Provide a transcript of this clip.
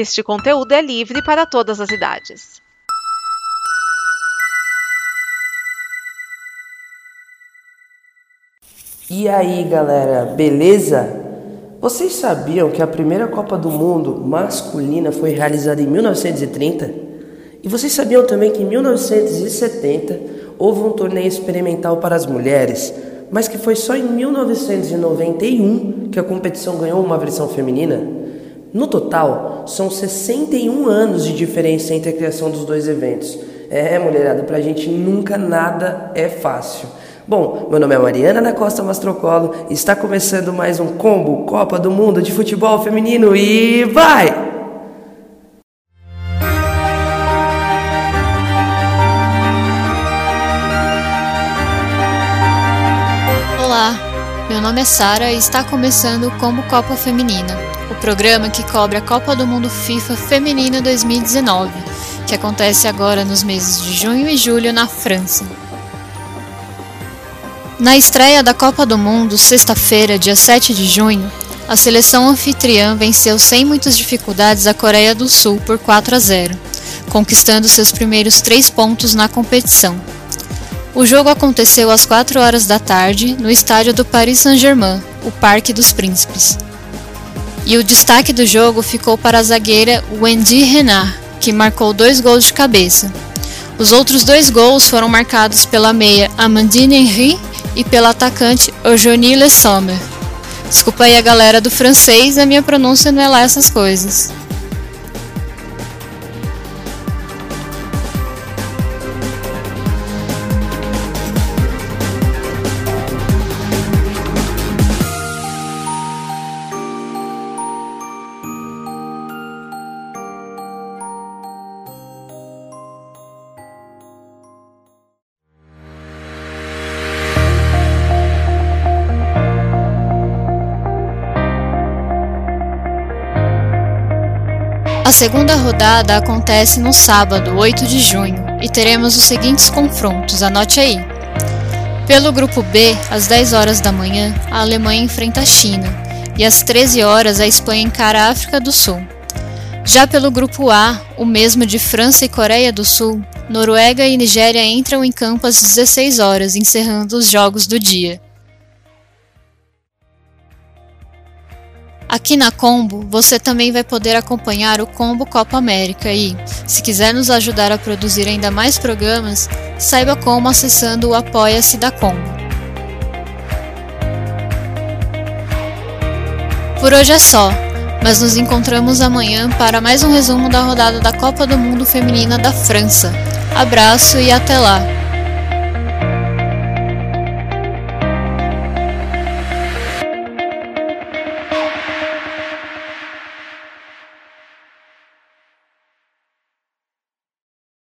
Este conteúdo é livre para todas as idades. E aí, galera, beleza? Vocês sabiam que a primeira Copa do Mundo masculina foi realizada em 1930? E vocês sabiam também que em 1970 houve um torneio experimental para as mulheres, mas que foi só em 1991 que a competição ganhou uma versão feminina? No total, são 61 anos de diferença entre a criação dos dois eventos. É, mulherada, pra gente nunca nada é fácil. Bom, meu nome é Mariana da Costa Mastrocolo e está começando mais um combo Copa do Mundo de Futebol Feminino e vai! Olá, meu nome é Sara e está começando o Combo Copa Feminina, o programa que cobre a Copa do Mundo FIFA Feminina 2019, que acontece agora nos meses de junho e julho na França. Na estreia da Copa do Mundo, sexta-feira, dia 7 de junho, a seleção anfitriã venceu sem muitas dificuldades a Coreia do Sul por 4 a 0, conquistando seus primeiros três pontos na competição. O jogo aconteceu às 4 horas da tarde no estádio do Paris Saint-Germain, o Parque dos Príncipes. E o destaque do jogo ficou para a zagueira Wendy Renard, que marcou dois gols de cabeça. Os outros dois gols foram marcados pela meia Amandine Henry e pela atacante Eugenie Le Sommer. Desculpa aí a galera do francês, a minha pronúncia não é lá essas coisas. A segunda rodada acontece no sábado, 8 de junho, e teremos os seguintes confrontos, anote aí. Pelo grupo B, às 10 horas da manhã, a Alemanha enfrenta a China, e às 13 horas a Espanha encara a África do Sul. Já pelo grupo A, o mesmo de França e Coreia do Sul, Noruega e Nigéria entram em campo às 16 horas, encerrando os jogos do dia. Aqui na Combo, você também vai poder acompanhar o Combo Copa América e, se quiser nos ajudar a produzir ainda mais programas, saiba como acessando o Apoia-se da Combo. Por hoje é só, mas nos encontramos amanhã para mais um resumo da rodada da Copa do Mundo Feminina da França. Abraço e até lá!